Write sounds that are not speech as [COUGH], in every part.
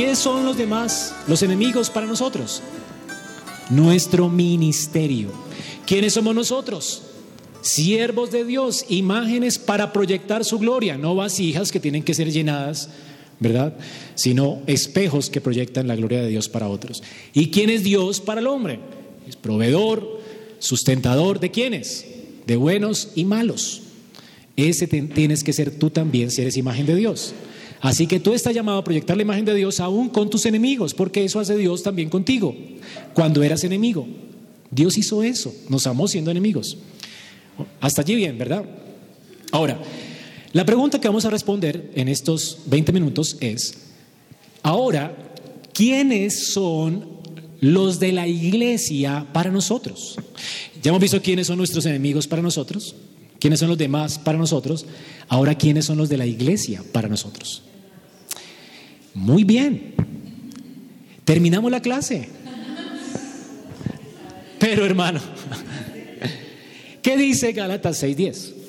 ¿Quiénes son los demás, los enemigos para nosotros? Nuestro ministerio. ¿Quiénes somos nosotros? Siervos de Dios, imágenes para proyectar su gloria, no vasijas que tienen que ser llenadas, ¿verdad? Sino espejos que proyectan la gloria de Dios para otros. ¿Y quién es Dios para el hombre? Es proveedor, sustentador de quiénes? De buenos y malos. Ese tienes que ser tú también si eres imagen de Dios. Así que tú estás llamado a proyectar la imagen de Dios aún con tus enemigos, porque eso hace Dios también contigo, cuando eras enemigo. Dios hizo eso, nos amó siendo enemigos. Hasta allí bien, ¿verdad? Ahora, la pregunta que vamos a responder en estos 20 minutos es, ahora, ¿quiénes son los de la iglesia para nosotros? Ya hemos visto quiénes son nuestros enemigos para nosotros, quiénes son los demás para nosotros, ahora quiénes son los de la iglesia para nosotros. Muy bien, terminamos la clase. Pero hermano, [LAUGHS] ¿Qué dice Gálatas 6:10?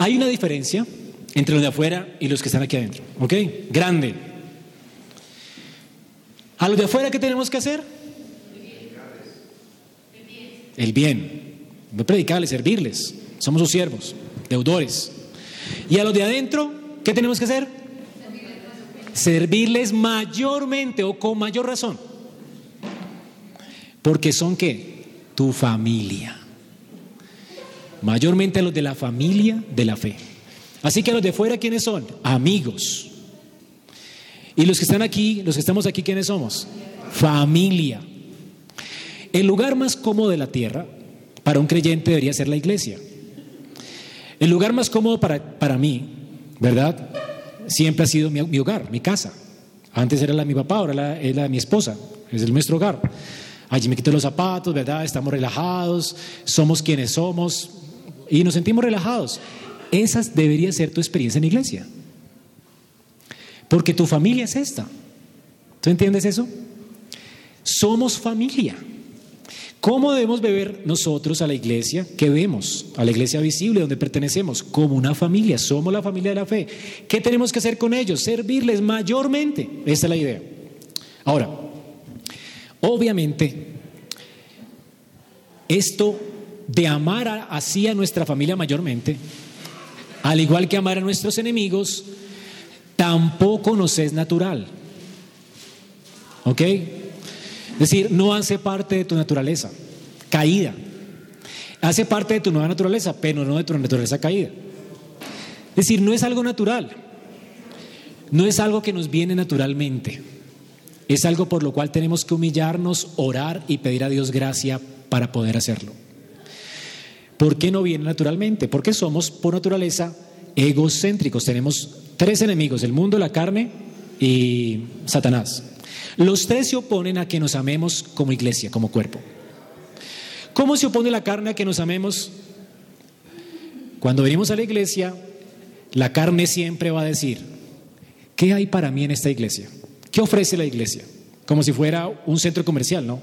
Hay una diferencia entre los de afuera y los que están aquí adentro, ¿ok? Grande. A los de afuera, ¿qué tenemos que hacer? el bien, no predicarles, servirles. Somos sus siervos, deudores. Y a los de adentro, ¿qué tenemos que hacer? Servirles mayormente o con mayor razón. Porque son qué? Tu familia. Mayormente a los de la familia de la fe. Así que los de fuera, ¿quiénes son? Amigos. Y los que están aquí, los que estamos aquí, ¿quiénes somos? Familia. El lugar más cómodo de la tierra para un creyente debería ser la iglesia. El lugar más cómodo para, para mí, ¿verdad? Siempre ha sido mi, hogar, mi casa. Antes era la de mi papá, ahora es la de mi esposa, es el nuestro hogar. Allí me quito los zapatos, ¿verdad? Estamos relajados, somos quienes somos y nos sentimos relajados. Esa debería ser tu experiencia en la iglesia. Porque tu familia es esta. ¿Tú entiendes eso? Somos familia. ¿Cómo debemos beber nosotros a la iglesia que vemos, a la iglesia visible donde pertenecemos? Como una familia, somos la familia de la fe. ¿Qué tenemos que hacer con ellos? Servirles mayormente. Esa es la idea. Ahora, obviamente, esto de amar así a nuestra familia mayormente, al igual que amar a nuestros enemigos, tampoco nos es natural. ¿Ok? Es decir, no hace parte de tu naturaleza caída. Hace parte de tu nueva naturaleza, pero no de tu naturaleza caída. Es decir, no es algo natural. No es algo que nos viene naturalmente. Es algo por lo cual tenemos que humillarnos, orar y pedir a Dios gracia para poder hacerlo. ¿Por qué no viene naturalmente? Porque somos por naturaleza egocéntricos. Tenemos tres enemigos, el mundo, la carne y Satanás. Los tres se oponen a que nos amemos como iglesia, como cuerpo. ¿Cómo se opone la carne a que nos amemos? Cuando venimos a la iglesia, la carne siempre va a decir, ¿qué hay para mí en esta iglesia? ¿Qué ofrece la iglesia? Como si fuera un centro comercial, ¿no?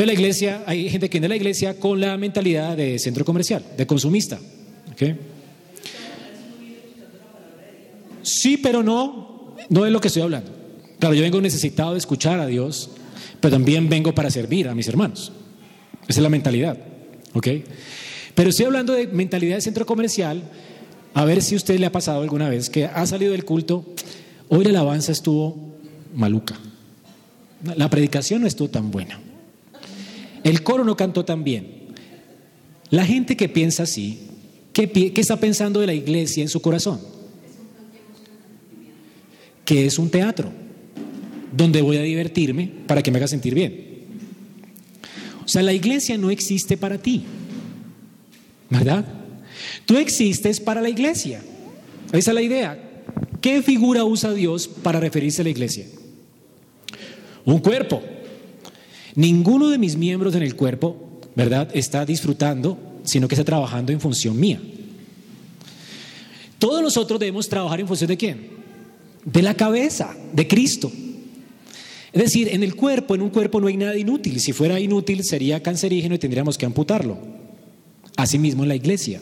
Entonces la iglesia, hay gente que viene a la iglesia con la mentalidad de centro comercial, de consumista. Sí, pero no, no es lo que estoy hablando. Claro, yo vengo necesitado de escuchar a Dios, pero también vengo para servir a mis hermanos. Esa es la mentalidad, ¿ok? Pero estoy hablando de mentalidad de centro comercial, a ver si a usted le ha pasado alguna vez que ha salido del culto, hoy la alabanza estuvo maluca, la predicación no estuvo tan buena, el coro no cantó tan bien. La gente que piensa así, ¿qué, está pensando de la iglesia en su corazón? Que es un teatro donde voy a divertirme para que me haga sentir bien. O sea, la iglesia no existe para ti, ¿verdad? Tú existes para la iglesia. Esa es la idea. ¿Qué figura usa Dios para referirse a la iglesia? Un cuerpo. Ninguno de mis miembros en el cuerpo, ¿verdad?, está disfrutando, sino que está trabajando en función mía. Todos nosotros debemos trabajar en función de quién? De la cabeza, de Cristo. Es decir, en el cuerpo, en un cuerpo no hay nada inútil. Si fuera inútil sería cancerígeno y tendríamos que amputarlo. Asimismo en la iglesia.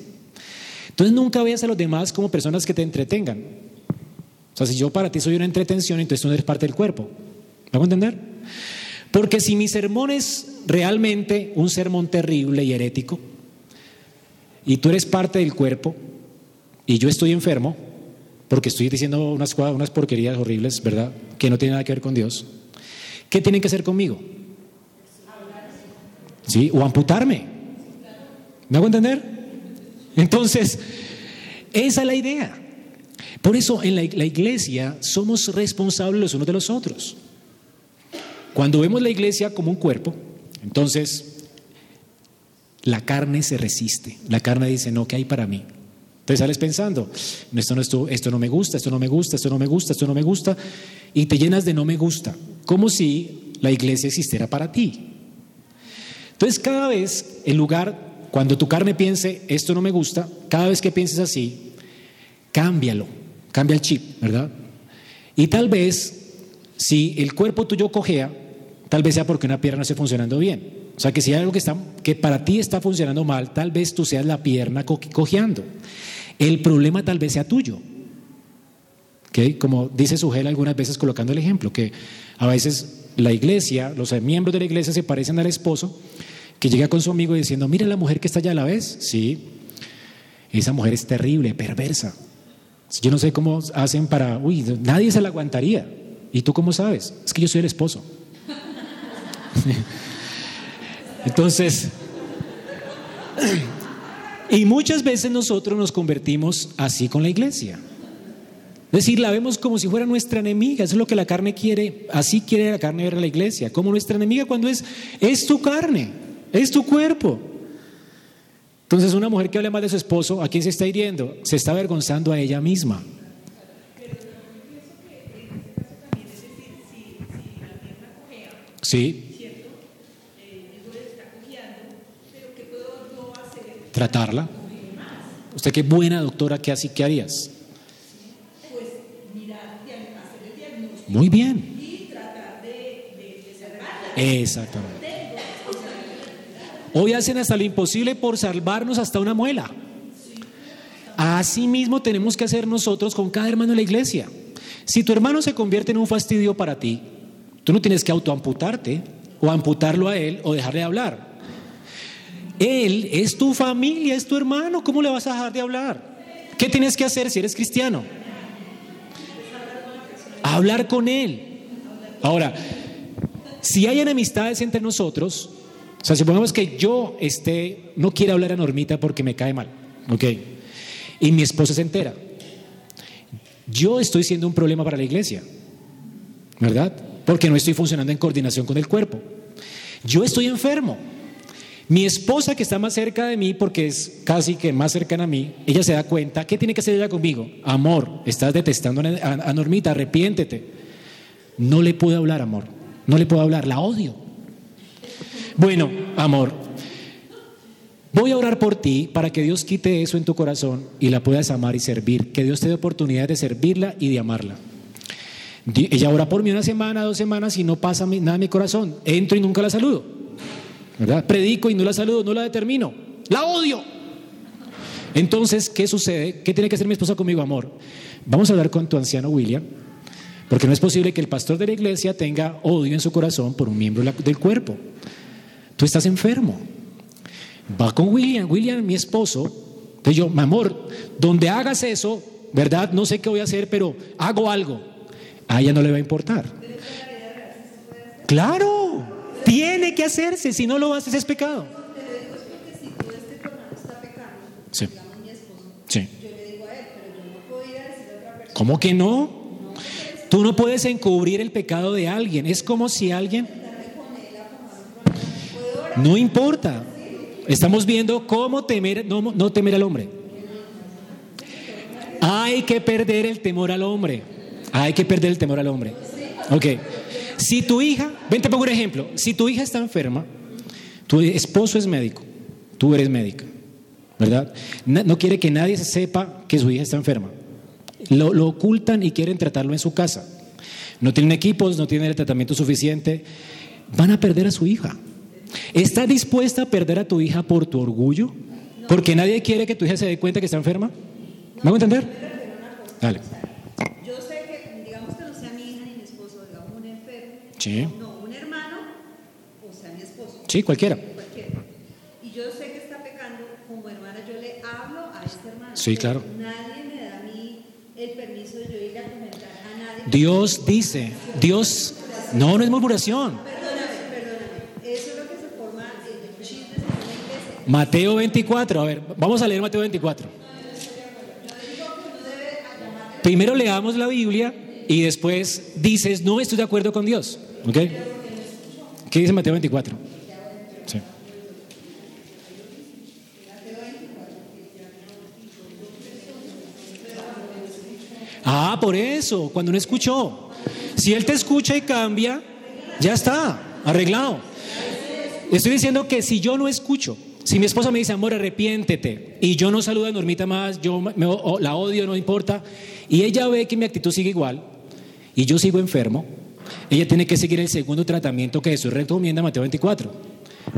Entonces nunca veas a los demás como personas que te entretengan. O sea, si yo para ti soy una entretención, entonces tú no eres parte del cuerpo. ¿Vamos a entender? Porque si mi sermón es realmente un sermón terrible y herético, y tú eres parte del cuerpo, y yo estoy enfermo, porque estoy diciendo unas, unas porquerías horribles, ¿verdad? Que no tienen nada que ver con Dios. ¿Qué tienen que hacer conmigo? ¿Sí? O amputarme. ¿Me hago entender? Entonces, esa es la idea. Por eso en la, la iglesia somos responsables los unos de los otros. Cuando vemos la iglesia como un cuerpo, entonces la carne se resiste. La carne dice, no, ¿qué hay para mí? Entonces sales pensando, esto no, me gusta, esto no me gusta, esto no me gusta, esto no me gusta, y te llenas de no me gusta, como si la iglesia existiera para ti. Entonces cada vez, en lugar, cuando tu carne piense, esto no me gusta, cada vez que pienses así, cámbialo, cambia el chip, ¿verdad? Y tal vez, si el cuerpo tuyo cojea, tal vez sea porque una pierna no esté funcionando bien. O sea, que si hay algo que, está, que para ti está funcionando mal, tal vez tú seas la pierna cojeando. El problema tal vez sea tuyo. Como dice Sugel algunas veces colocando el ejemplo, que a veces la iglesia, los miembros de la iglesia se parecen al esposo que llega con su amigo diciendo, mira la mujer que está allá a la vez. Sí, esa mujer es terrible, perversa. Yo no sé cómo hacen para, uy, nadie se la aguantaría. ¿Y tú cómo sabes? Es que yo soy el esposo. Entonces, y muchas veces nosotros nos convertimos así con la iglesia. Es decir, la vemos como si fuera nuestra enemiga, eso es lo que la carne quiere, así quiere la carne ver a la iglesia, como nuestra enemiga cuando es, es tu carne, es tu cuerpo. Entonces una mujer que habla mal de su esposo, ¿a quién se está hiriendo? Se está avergonzando a ella misma. Sí. tratarla. Usted qué buena doctora, ¿qué así qué harías? Pues mirar, hacer el diagnóstico. Muy bien. Y tratar de, de, Exactamente. Hoy hacen hasta lo imposible por salvarnos hasta una muela. Así mismo tenemos que hacer nosotros con cada hermano de la iglesia. Si tu hermano se convierte en un fastidio para ti, tú no tienes que autoamputarte o amputarlo a él o dejarle de hablar. Él es tu familia, es tu hermano. ¿Cómo le vas a dejar de hablar? ¿Qué tienes que hacer si eres cristiano? Hablar con Él. Ahora, si hay enemistades entre nosotros, o sea, supongamos que yo esté, no quiero hablar a Normita porque me cae mal, ¿ok? Y mi esposa se entera. Yo estoy siendo un problema para la iglesia, ¿verdad? Porque no estoy funcionando en coordinación con el cuerpo. Yo estoy enfermo. Mi esposa que está más cerca de mí, porque es casi que más cercana a mí, ella se da cuenta, ¿qué tiene que hacer ella conmigo? Amor, estás detestando a, Normita, arrepiéntete. No le puedo hablar, amor, no le puedo hablar, la odio. Bueno, amor, voy a orar por ti para que Dios quite eso en tu corazón y la puedas amar y servir, que Dios te dé oportunidad de servirla y de amarla. Ella ora por mí una semana, dos semanas y no pasa nada en mi corazón. Entro y nunca la saludo. ¿verdad? Predico y no la saludo, no la determino, la odio. Entonces, ¿qué sucede? ¿Qué tiene que hacer mi esposa conmigo, amor? Vamos a hablar con tu anciano William, porque no es posible que el pastor de la iglesia tenga odio en su corazón por un miembro del cuerpo. Tú estás enfermo. Va con William, William, mi esposo. Entonces yo, mi amor, donde hagas eso, ¿verdad? No sé qué voy a hacer, pero hago algo. A ella no le va a importar. Claro. Tiene que hacerse, si no lo haces es pecado. Sí. Sí. ¿Cómo que no? Tú no puedes encubrir el pecado de alguien. Es como si alguien... No importa. Estamos viendo cómo temer, no, no temer al hombre. Hay que perder el temor al hombre. Hay que perder el temor al hombre. Ok. Si tu hija, ven te pongo un ejemplo, si tu hija está enferma, tu esposo es médico, tú eres médica, ¿verdad? No quiere que nadie sepa que su hija está enferma. Lo, lo ocultan y quieren tratarlo en su casa. No tienen equipos, no tienen el tratamiento suficiente. Van a perder a su hija. ¿Estás dispuesta a perder a tu hija por tu orgullo? Porque nadie quiere que tu hija se dé cuenta que está enferma. ¿Me a entender? Dale. Yo sé que, digamos que no sea mi hija ni mi esposo, digamos un enfermo. Sí. No, un hermano o sea mi esposo. Sí, cualquiera. Cualquiera. Y yo sé que está pecando, como hermana yo le hablo a este hermano. Sí, claro. Nadie me da a mí el permiso de yo ir a comentar a nadie. Dios dice, Dios, no, no es murmuración. Mateo 24, a ver, vamos a leer Mateo 24. Primero leamos la Biblia y después dices, no estoy de acuerdo con Dios. ¿Ok? ¿Qué dice Mateo 24? Sí. Ah, por eso, cuando no escuchó. Si él te escucha y cambia, ya está, arreglado. Estoy diciendo que si yo no escucho, si mi esposa me dice, amor, arrepiéntete, y yo no saludo a Normita más, yo la odio, no importa, y ella ve que mi actitud sigue igual, y yo sigo enfermo, ella tiene que seguir el segundo tratamiento que Jesús recomienda, Mateo 24.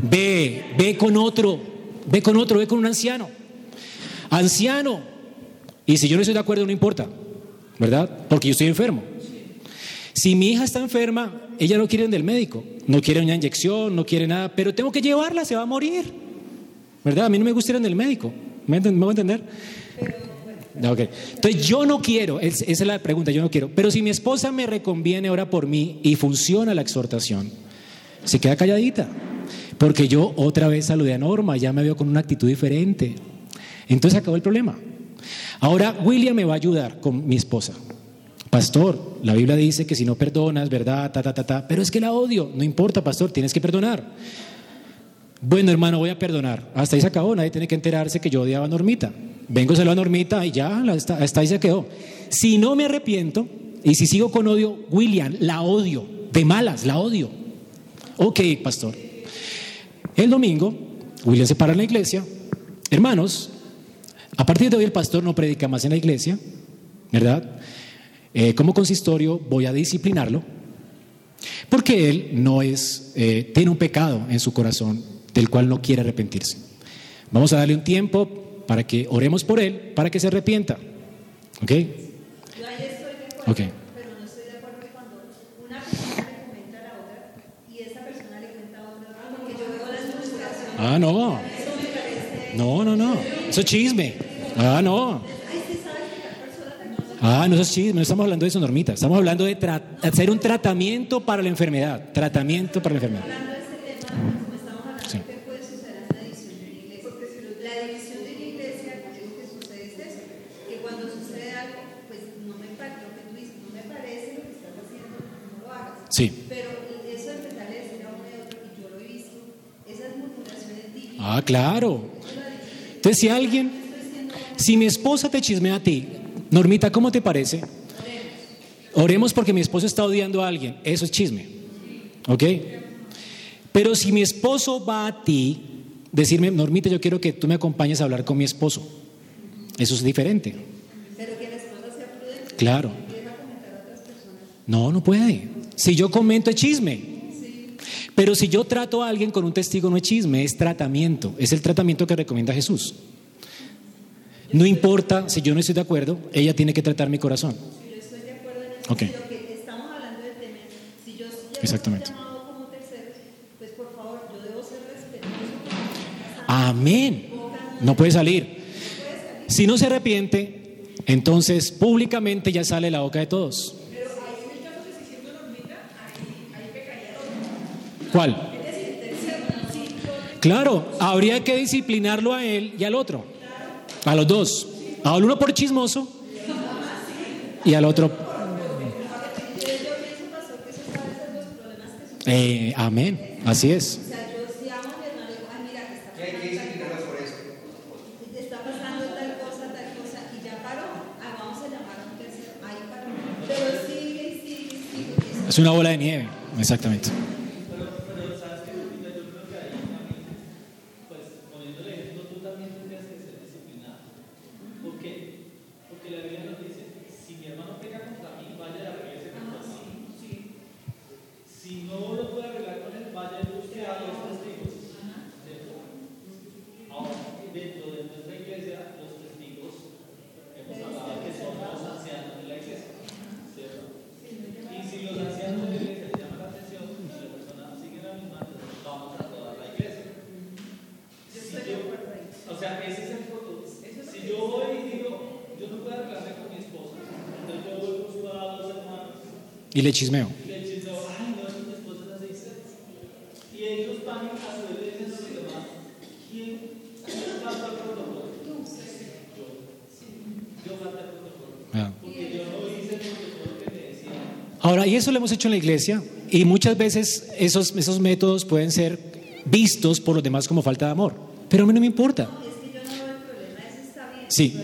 Ve, ve con otro, ve con otro, ve con un anciano. Anciano. Y si yo no estoy de acuerdo, no importa, ¿verdad? Porque yo estoy enfermo. Si mi hija está enferma, ella no quiere ir del médico, no quiere una inyección, no quiere nada, pero tengo que llevarla, se va a morir. ¿Verdad? A mí no me gusta ir en el médico. ¿Me, voy a entender? Okay. Entonces yo no quiero, esa es la pregunta, yo no quiero. Pero si mi esposa me reconviene ahora por mí y funciona la exhortación, se queda calladita. Porque yo otra vez saludé a Norma, ya me veo con una actitud diferente. Entonces acabó el problema. Ahora William me va a ayudar con mi esposa. Pastor, la Biblia dice que si no perdonas, ¿verdad? Ta, ta, ta, ta. Pero es que la odio. No importa, pastor, tienes que perdonar. Bueno, hermano, voy a perdonar. Hasta ahí se acabó, nadie tiene que enterarse que yo odiaba a Normita. Vengo a a Normita y ya, hasta ahí se quedó. Si no me arrepiento y si sigo con odio, William, la odio, de malas, la odio. Ok, pastor. El domingo, William se para en la iglesia. Hermanos, a partir de hoy el pastor no predica más en la iglesia, ¿verdad? Eh, como consistorio voy a disciplinarlo, porque él no es, eh, tiene un pecado en su corazón del cual no quiere arrepentirse. Vamos a darle un tiempo para que oremos por él, para que se arrepienta. ¿Ok? Ok. Ah, no. No, no, no. Eso es chisme. Ah, no. Ah, no, eso es chisme. No estamos hablando de eso, Normita. Estamos hablando de hacer un tratamiento para la enfermedad. Tratamiento para la enfermedad. Sí. Pero eso de empezar a decir a uno y otro, y yo lo he visto, esas murmuraciones divinas. Ah, claro. Entonces, si alguien, si mi esposa te chismea a ti, Normita, ¿cómo te parece? Oremos porque mi esposo está odiando a alguien. Eso es chisme. ¿Ok? Pero si mi esposo va a ti, decirme, Normita, yo quiero que tú me acompañes a hablar con mi esposo. Eso es diferente. Pero que la esposa sea prudente. Claro. No, no puede. Si yo comento es chisme. Pero si yo trato a alguien con un testigo no es chisme, es tratamiento. Es el tratamiento que recomienda Jesús. No importa si yo no estoy de acuerdo, ella tiene que tratar mi corazón. Yo estoy de acuerdo en okay. Si yo Exactamente. como tercero, pues por favor, yo debo ser respetuoso. Amén. No puede salir. Si no se arrepiente, entonces públicamente ya sale la boca de todos. ¿Cuál? Claro, habría que disciplinarlo a él y al otro. A los dos. Al uno por chismoso y al otro. Eh, amén. Así es. Es una bola de nieve, exactamente. Y le chismeo. Ah. Ahora, y eso lo hemos hecho en la iglesia, y muchas veces esos, esos métodos pueden ser vistos por los demás como falta de amor, pero a mí no me importa. Sí,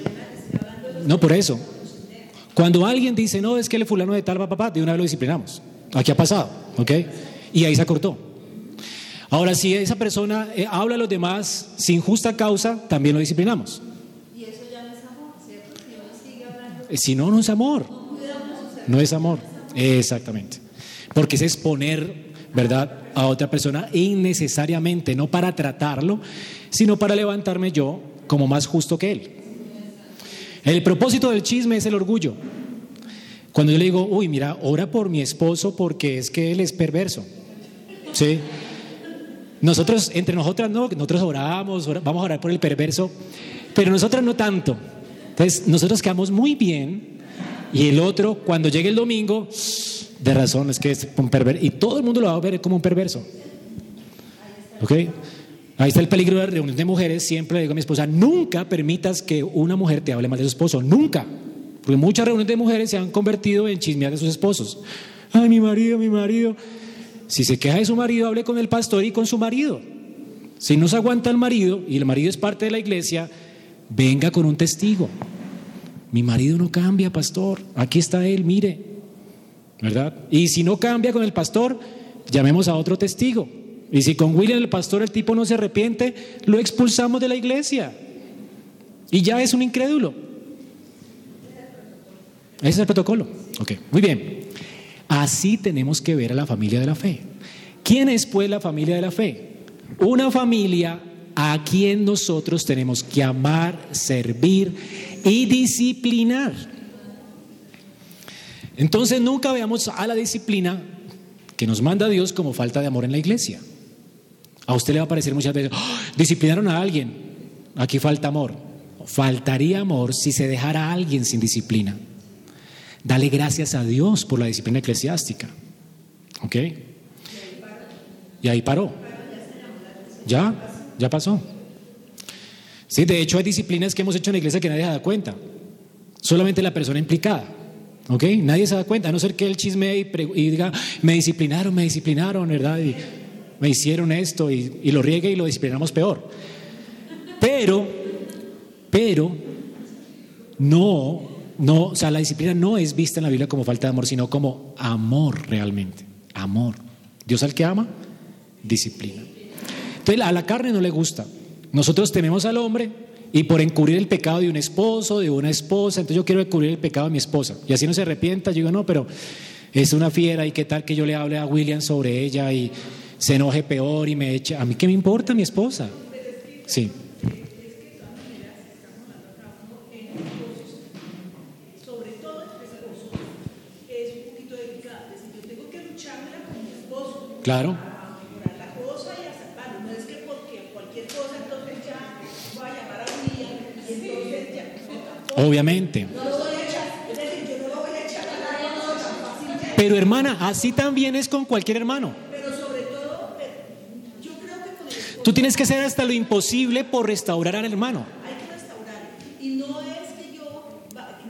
no por eso. Cuando alguien dice, no, es que el fulano de tal va papá, de una vez lo disciplinamos. Aquí ha pasado, ¿ok? Y ahí se acortó. Ahora, si esa persona eh, habla a los demás sin justa causa, también lo disciplinamos. Y eso ya no es amor, ¿cierto? Si uno sigue hablando, Eh, Si no, no es amor. no es amor. Exactamente. Porque es exponer, ¿verdad?, a otra persona innecesariamente, no para tratarlo, sino para levantarme yo como más justo que él. El propósito del chisme es el orgullo. Cuando yo le digo, uy, mira, ora por mi esposo porque es que él es perverso. ¿Sí? Nosotros, entre nosotras, no, nosotros oramos, ora- vamos a orar por el perverso, pero nosotras no tanto. Entonces, nosotros quedamos muy bien y el otro, cuando llegue el domingo, de razón, es que es un perverso. Y todo el mundo lo va a ver como un perverso. ¿Ok? Ahí está el peligro de reunión de mujeres. Siempre le digo a mi esposa, nunca permitas que una mujer te hable mal de su esposo. Nunca. Porque muchas reuniones de mujeres se han convertido en chismear de sus esposos. Ay, mi marido, mi marido. Si se queja de su marido, hable con el pastor y con su marido. Si no se aguanta el marido y el marido es parte de la iglesia, venga con un testigo. Mi marido no cambia, pastor. Aquí está él, mire. ¿Verdad? Y si no cambia con el pastor, llamemos a otro testigo. Y si con William el pastor el tipo no se arrepiente, lo expulsamos de la iglesia. Y ya es un incrédulo. Ese es el protocolo. Ok, muy bien. Así tenemos que ver a la familia de la fe. ¿Quién es pues la familia de la fe? Una familia a quien nosotros tenemos que amar, servir y disciplinar. Entonces nunca veamos a la disciplina que nos manda Dios como falta de amor en la iglesia. A usted le va a parecer muchas veces, "Ah, disciplinaron a alguien, aquí falta amor. Faltaría amor si se dejara a alguien sin disciplina. Dale gracias a Dios por la disciplina eclesiástica. ¿Ok? Y ahí paró. Ya, ya pasó. Sí, de hecho hay disciplinas que hemos hecho en la iglesia que nadie se da cuenta. Solamente la persona implicada. ¿Ok? Nadie se da cuenta, a no ser que él chisme y, y diga, me disciplinaron, me disciplinaron, ¿verdad? Y me hicieron esto y, y lo riegue y lo disciplinamos peor. Pero, pero, no, no, o sea, la disciplina no es vista en la Biblia como falta de amor, sino como amor realmente. Amor. Dios al que ama, disciplina. Entonces a la carne no le gusta. Nosotros tememos al hombre y por encubrir el pecado de un esposo, de una esposa, entonces yo quiero encubrir el pecado de mi esposa. Y así no se arrepienta, yo digo, no, pero es una fiera y qué tal que yo le hable a William sobre ella y se enoje peor y me eche. A mí qué me importa mi esposa. Sí. Claro. Obviamente. Pero hermana, así también es con cualquier hermano. Pero sobre todo, eh, yo creo que con el esposo Tú tienes que hacer hasta lo imposible por restaurar al hermano. hay que restaurar. Y no es que yo,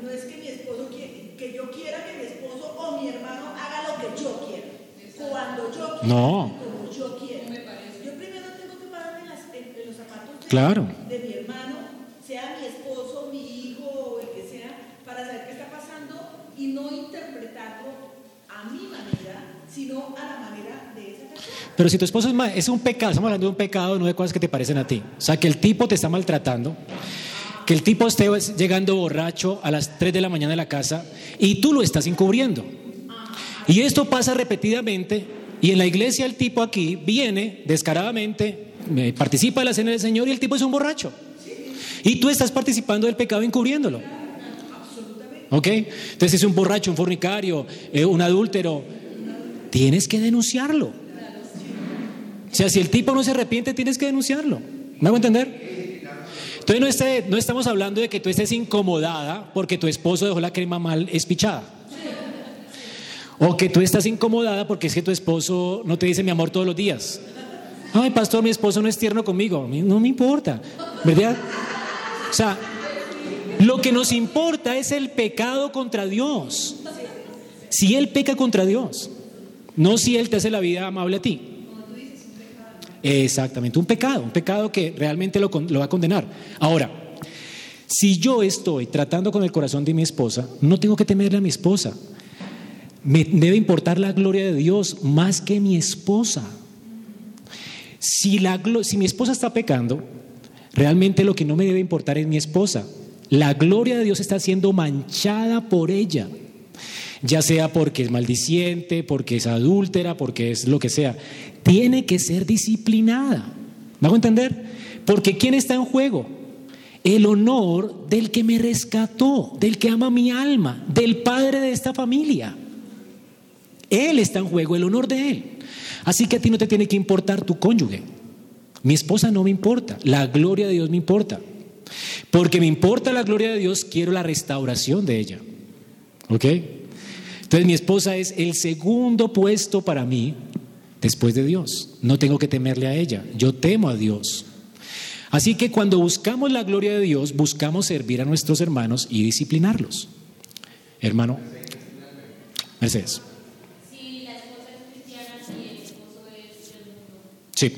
no es que mi esposo que yo quiera que mi esposo o mi hermano haga lo que yo quiera. Cuando yo quiera. No. Como yo quiera. Yo primero tengo que pararme en, las- en los zapatos de, Claro. de mi hermano, sea mi esposo, mi hijo o el que sea, para saber qué está pasando y no interpretarlo a mi manera, sino a la manera de esa persona. Pero si tu esposo es, ma- es un pecado, estamos hablando de un pecado, no de cosas que te parecen a ti. O sea, que el tipo te está maltratando que el tipo esté llegando borracho a las 3 de la mañana de la casa y tú lo estás encubriendo. Y esto pasa repetidamente y en la iglesia el tipo aquí viene descaradamente, me- participa de la cena del Señor y el tipo es un borracho. Y tú estás participando del pecado encubriéndolo. ¿Ok? Entonces es un borracho, un fornicario, eh, un adúltero. Tienes que denunciarlo. O sea, si el tipo no se arrepiente, tienes que denunciarlo. ¿Me hago entender? Entonces no, esté- no estamos hablando de que tú estés incomodada porque tu esposo dejó la crema mal espichada. O que tú estás incomodada porque es que tu esposo no te dice mi amor todos los días. Ay, pastor, mi esposo no es tierno conmigo. No me importa. ¿Verdad? O sea, lo que nos importa es el pecado contra Dios. Si Él peca contra Dios, no si Él te hace la vida amable a ti. Exactamente, un pecado, un pecado que realmente lo, va a condenar. Ahora, si yo estoy tratando con el corazón de mi esposa, no tengo que temerle a mi esposa. Me debe importar la gloria de Dios más que mi esposa. Si, la, si mi esposa está pecando, realmente lo que no me debe importar es mi esposa. La gloria de Dios está siendo manchada por ella, ya sea porque es maldiciente, porque es adúltera, porque es lo que sea. Tiene que ser disciplinada. ¿Me hago entender? Porque ¿quién está en juego? El honor del que me rescató, del que ama mi alma, del padre de esta familia. Él está en juego, el honor de Él. Así que a ti no te tiene que importar tu cónyuge. Mi esposa no me importa, la gloria de Dios me importa. Porque me importa la gloria de Dios, quiero la restauración de ella. ¿Ok? Entonces mi esposa es el segundo puesto para mí después de Dios. No tengo que temerle a ella, yo temo a Dios. Así que cuando buscamos la gloria de Dios, buscamos servir a nuestros hermanos y disciplinarlos. Hermano, Mercedes. Si la esposa es cristiana y el esposo es del mundo, Sí.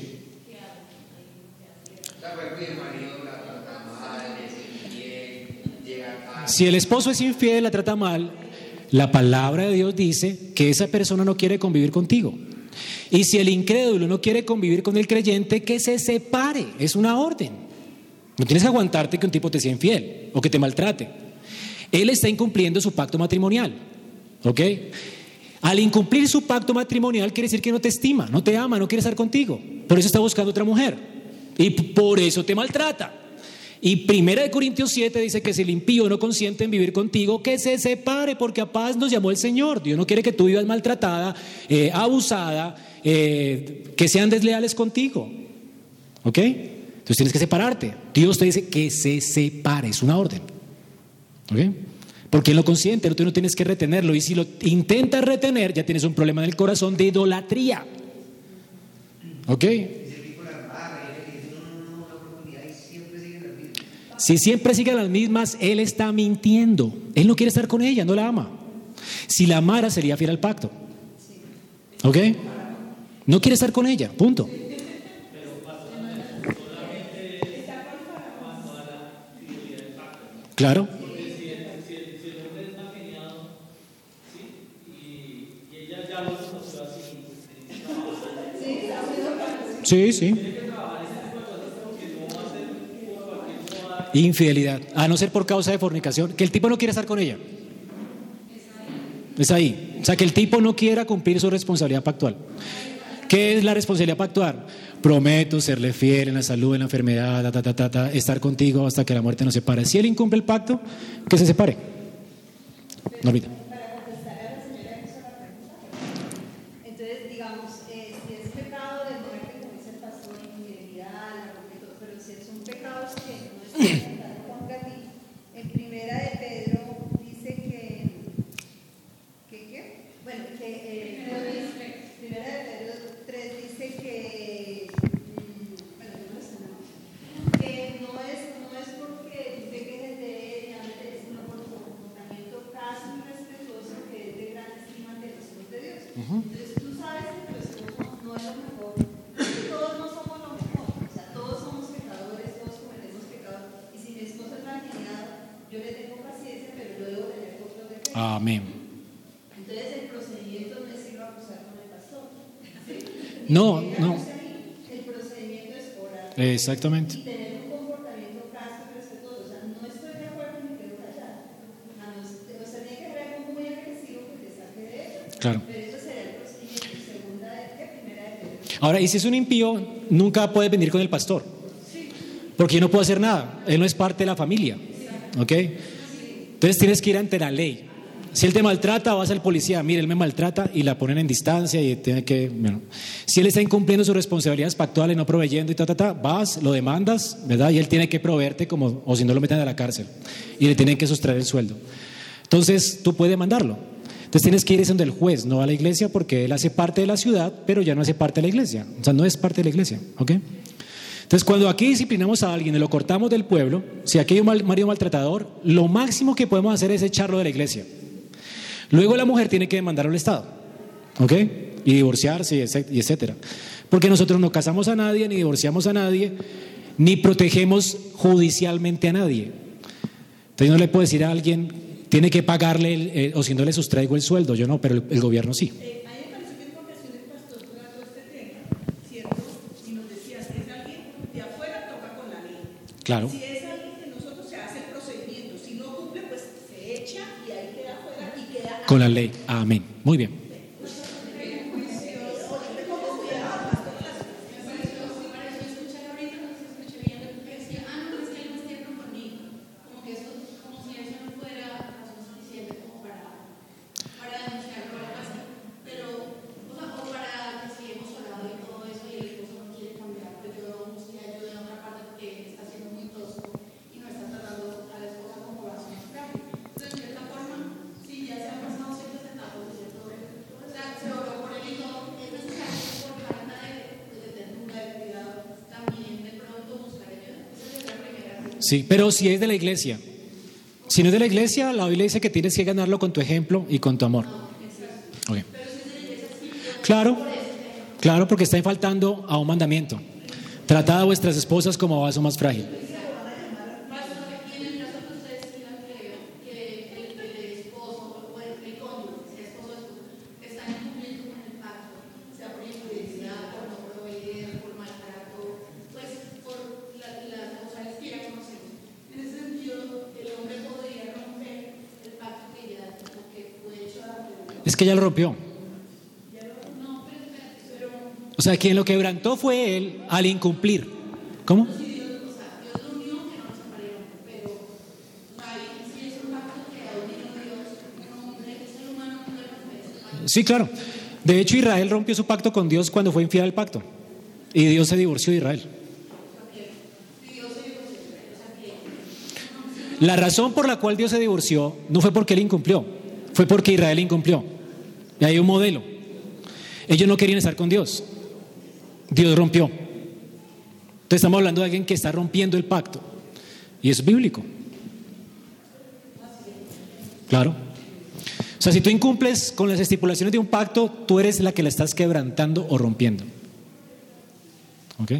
Si el esposo es infiel, la trata mal, la palabra de Dios dice que esa persona no quiere convivir contigo. Y si el incrédulo no quiere convivir con el creyente, que se separe. Es una orden. No tienes que aguantarte que un tipo te sea infiel o que te maltrate. Él está incumpliendo su pacto matrimonial. ¿Ok? Al incumplir su pacto matrimonial quiere decir que no te estima, no te ama, no quiere estar contigo. Por eso está buscando otra mujer. Y por eso te maltrata. Y primera de Corintios 7 dice que si el impío no consiente en vivir contigo, que se separe, porque a paz nos llamó el Señor. Dios no quiere que tú vivas maltratada, eh, abusada, eh, que sean desleales contigo. ¿Ok? Entonces tienes que separarte. Dios te dice que se separe, es una orden. ¿Ok? Porque Él lo consiente, tú no tienes que retenerlo. Y si lo intentas retener, ya tienes un problema en el corazón de idolatría. ¿Ok? Si siempre siguen las mismas, Él está mintiendo. Él no quiere estar con ella, no la ama. Si la amara, sería fiel al pacto. ¿Ok? No quiere estar con ella, punto. Claro. Sí, sí. Infidelidad, a no ser por causa de fornicación, que el tipo no quiere estar con ella. Es ahí. O sea, que el tipo no quiera cumplir su responsabilidad pactual. ¿Qué es la responsabilidad pactual? Prometo serle fiel en la salud, en la enfermedad, ta, ta, ta, ta, ta, estar contigo hasta que la muerte nos separe. Si él incumple el pacto, que se separe. Normita. Para contestar a la señora que hizo la pregunta. Entonces, digamos, eh, si es pecado de muerte, como dice el pastor, infidelidad, la todo, pero si es un pecado que no está tratado con Gaby, en primera de Pedro dice que, que ¿qué? Bueno, que eh, primera de Pedro 3 dice que, mm, bueno, yo no sé nada, que no es, no es porque tú te quejes de él, ni hables de él, sino por tu comportamiento casto y respetuoso que es de gran estima ante los Entonces tú sabes que tu esposo no es lo mejor, todos no somos lo mejor, o sea, todos somos pecadores, todos cometemos pecados, y si mi esposo es marginado, yo le tengo paciencia, pero yo debo tener control de fe. Amén. Entonces el procedimiento no es ir a acusar con el pastor. ¿sí? No, [LAUGHS] no. El procedimiento es orar Exactamente. y tener un comportamiento casto y respetuoso. O sea, no Claro. Pero eso sería el procedimiento. Segunda de qué, primera de Pedro. Ahora, y si es un impío, nunca puede venir con el pastor. Porque yo no puedo hacer nada. Él no es parte de la familia. ¿Ok? Entonces tienes que ir ante la ley. Si él te maltrata, vas al policía, mire, él me maltrata y la ponen en distancia y tiene que... bueno. Si él está incumpliendo sus responsabilidades pactuales, no proveyendo y ta, ta, ta, vas, lo demandas, ¿verdad? Y él tiene que proveerte como, o si no lo meten a la cárcel y le tienen que sustraer el sueldo. Entonces tú puedes demandarlo. Entonces tienes que ir donde el juez, no a la iglesia, porque él hace parte de la ciudad, pero ya no hace parte de la iglesia. O sea, no es parte de la iglesia, ¿ok? Entonces, cuando aquí disciplinamos a alguien y lo cortamos del pueblo, si aquí hay un marido maltratador, lo máximo que podemos hacer es echarlo de la iglesia. Luego la mujer tiene que demandarlo al Estado, ¿ok? Y divorciarse y etcétera. Porque nosotros no casamos a nadie, ni divorciamos a nadie, ni protegemos judicialmente a nadie. Entonces no le puedo decir a alguien, tiene que pagarle, el- el- o si no le sustraigo el sueldo, yo no, pero el, el gobierno sí. Eh, a mí me pareció que en ocasiones el pastor trató este tema, ¿cierto? Y nos decía, si es alguien de afuera, toca con la ley. Claro. Si es alguien de nosotros, se hace el procedimiento. Si no cumple, pues se echa y ahí queda afuera y queda Con la ley. Amén. Muy bien. Sí, pero si es de la iglesia. Si no es de la iglesia, la Biblia dice que tienes que ganarlo con tu ejemplo y con tu amor. Claro, claro, porque está faltando a un mandamiento. Tratad a vuestras esposas como a vaso más frágil. Que ya lo rompió. O sea, quien lo quebrantó fue él al incumplir. ¿Cómo? Sí, claro. De hecho, Israel rompió su pacto con Dios cuando fue infiel al pacto. Y Dios se divorció de Israel. La razón por la cual Dios se divorció no fue porque él incumplió, fue porque Israel incumplió. Y hay un modelo. Ellos no querían estar con Dios. Dios rompió. Entonces estamos hablando de alguien que está rompiendo el pacto. Y es bíblico. Claro. O sea, si tú incumples con las estipulaciones de un pacto, tú eres la que la estás quebrantando o rompiendo. ¿Ok?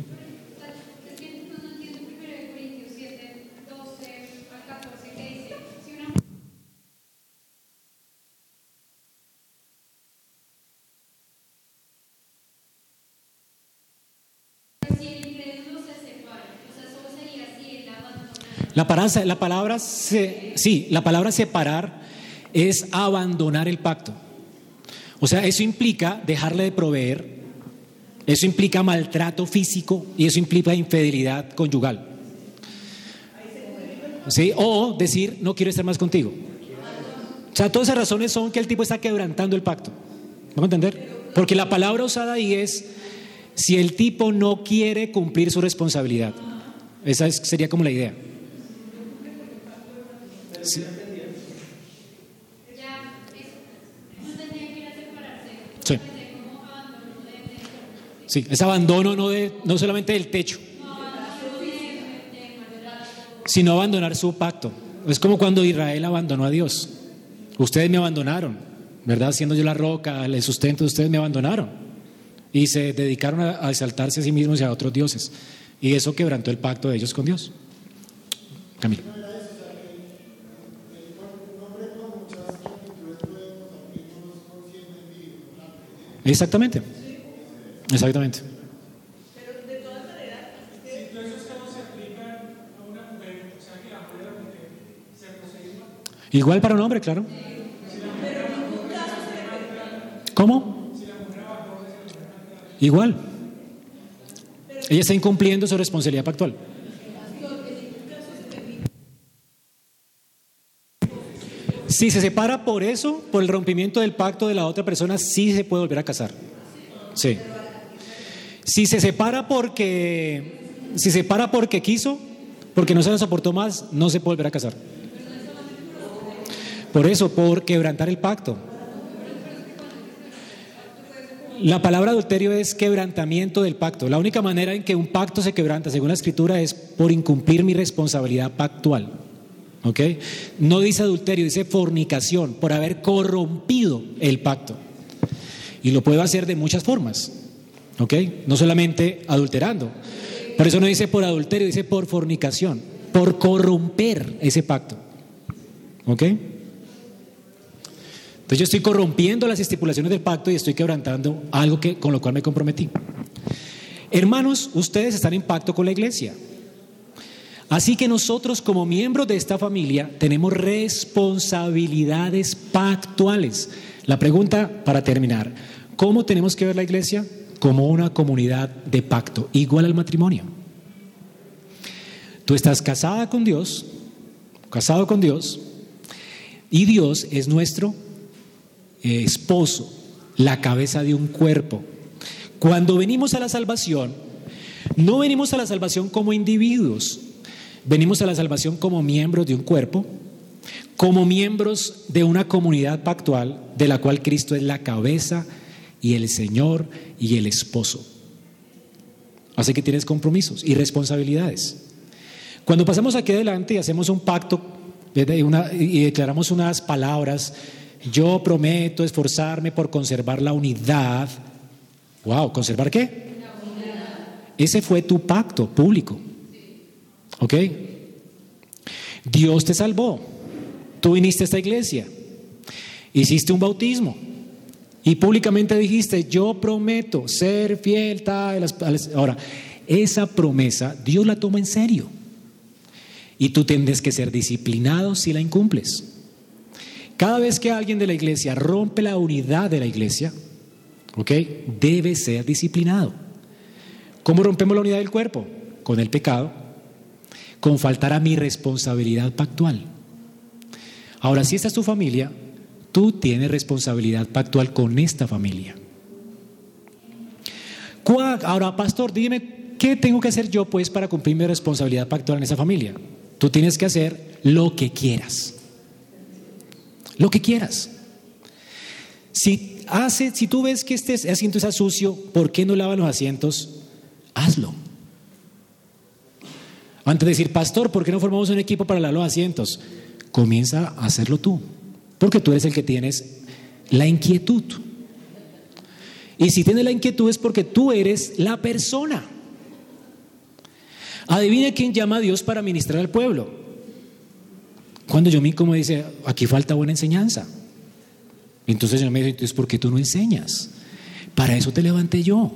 La palabra, sí, la palabra separar es abandonar el pacto. O sea, eso implica dejarle de proveer, eso implica maltrato físico y eso implica infidelidad conyugal. ¿Sí? O decir, no quiero estar más contigo. O sea, todas esas razones son que el tipo está quebrantando el pacto. ¿Vamos a entender? Porque la palabra usada ahí es si el tipo no quiere cumplir su responsabilidad. Esa es- sería como la idea. Sí. Ya, es, no tendría que ir a Sí. De, Sí, es abandono no, de, no solamente del techo, sino abandonar su pacto. Es como cuando Israel abandonó a Dios. Ustedes me abandonaron, ¿verdad? Siendo yo la roca, el sustento de ustedes me abandonaron. Y se dedicaron a, a exaltarse a sí mismos y a otros dioses. Y eso quebrantó el pacto de ellos con Dios. Camilo. Exactamente. Exactamente. Igual para un hombre, claro. ¿Cómo? Igual. Ella está incumpliendo su responsabilidad pactual. Si se separa por eso, por el rompimiento del pacto de la otra persona, sí se puede volver a casar. Sí. Si se separa porque, si se separa porque quiso, porque no se lo soportó más, no se puede volver a casar. Por eso, por quebrantar el pacto. La palabra adulterio es quebrantamiento del pacto. La única manera en que un pacto se quebranta, según la escritura, es por incumplir mi responsabilidad pactual. ¿Ok? No dice adulterio, dice fornicación, por haber corrompido el pacto. Y lo puedo hacer de muchas formas. ¿Ok? No solamente adulterando. Por eso no dice por adulterio, dice por fornicación, por corromper ese pacto. ¿Ok? Entonces yo estoy corrompiendo las estipulaciones del pacto y estoy quebrantando algo que, con lo cual me comprometí. Hermanos, ustedes están en pacto con la iglesia. Así que nosotros como miembros de esta familia tenemos responsabilidades pactuales. La pregunta para terminar, ¿cómo tenemos que ver la iglesia? Como una comunidad de pacto, igual al matrimonio. Tú estás casada con Dios, casado con Dios, y Dios es nuestro eh, esposo, la cabeza de un cuerpo. Cuando venimos a la salvación, no venimos a la salvación como individuos, venimos a la salvación como miembros de un cuerpo, como miembros de una comunidad pactual de la cual Cristo es la cabeza y el Señor y el esposo. Así que tienes compromisos y responsabilidades. Cuando pasamos aquí adelante y hacemos un pacto y declaramos unas palabras, yo prometo esforzarme por conservar la unidad. Wow, ¿conservar qué? Ese fue tu pacto público. ¿Ok? Dios te salvó. Tú viniste a esta iglesia. Hiciste un bautismo. Y públicamente dijiste, yo prometo ser fiel. Ahora, esa promesa Dios la toma en serio. Y tú tienes que ser disciplinado si la incumples. Cada vez que alguien de la iglesia rompe la unidad de la iglesia, ¿ok? Debe ser disciplinado. ¿Cómo rompemos la unidad del cuerpo? Con el pecado, con faltar a mi responsabilidad pactual. Ahora, si esta es tu familia, tú tienes responsabilidad pactual con esta familia. Ahora, pastor, dime, ¿qué tengo que hacer yo pues para cumplir mi responsabilidad pactual en esa familia? Tú tienes que hacer lo que quieras. Lo que quieras. Si, hace, si tú ves que este asiento está sucio, ¿por qué no lavan los asientos? Hazlo. Antes de decir, pastor, ¿por qué no formamos un equipo para los asientos? Comienza a hacerlo tú, porque tú eres el que tienes la inquietud. Y si tienes la inquietud es porque tú eres la persona. Adivina quién llama a Dios para ministrar al pueblo. Cuando yo me como dice, aquí falta buena enseñanza. Entonces yo me dice, entonces ¿por qué tú no enseñas? Para eso te levanté yo.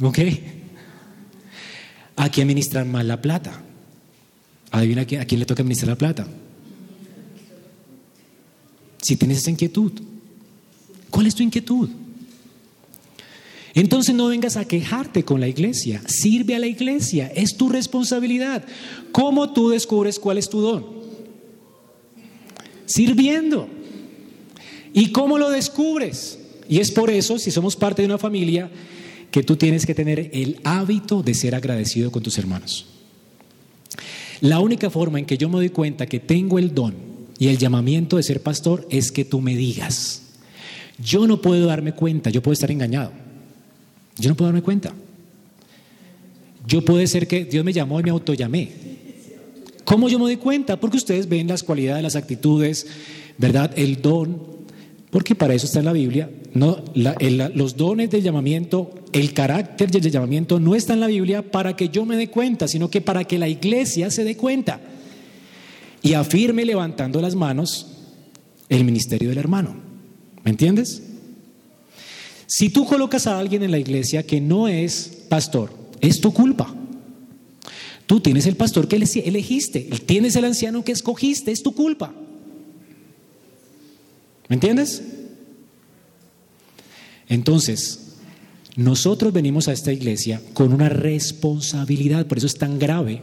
¿Ok? Aquí administrar más la plata. Adivina a quién le toca administrar la plata. Si tienes esa inquietud, ¿cuál es tu inquietud? Entonces no vengas a quejarte con la iglesia, sirve a la iglesia, es tu responsabilidad. ¿Cómo tú descubres cuál es tu don? Sirviendo. ¿Y cómo lo descubres? Y es por eso, si somos parte de una familia, que tú tienes que tener el hábito de ser agradecido con tus hermanos. La única forma en que yo me doy cuenta que tengo el don y el llamamiento de ser pastor es que tú me digas. Yo no puedo darme cuenta, yo puedo estar engañado. Yo no puedo darme cuenta. Yo puede ser que Dios me llamó y me autollamé. ¿Cómo yo me doy cuenta? Porque ustedes ven las cualidades, las actitudes, ¿verdad? El don, porque para eso está en la Biblia. No, los dones del llamamiento, el carácter del llamamiento no está en la Biblia para que yo me dé cuenta, sino que para que la iglesia se dé cuenta y afirme levantando las manos el ministerio del hermano. ¿Me entiendes? Si tú colocas a alguien en la iglesia que no es pastor, es tu culpa. Tú tienes el pastor que elegiste, tienes el anciano que escogiste, es tu culpa. ¿Me entiendes? Entonces, nosotros venimos a esta iglesia con una responsabilidad, por eso es tan grave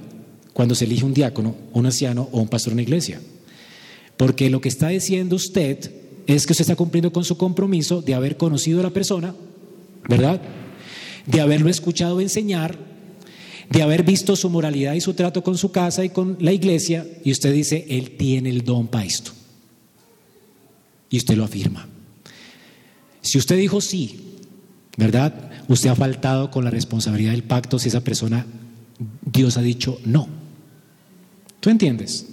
cuando se elige un diácono, un anciano o un pastor en una iglesia. Porque lo que está diciendo usted es que usted está cumpliendo con su compromiso de haber conocido a la persona, ¿verdad? De haberlo escuchado enseñar, de haber visto su moralidad y su trato con su casa y con la iglesia, y usted dice, él tiene el don para esto. Y usted lo afirma. Si usted dijo sí, ¿verdad? Usted ha faltado con la responsabilidad del pacto si esa persona, Dios ha dicho no. ¿Tú entiendes?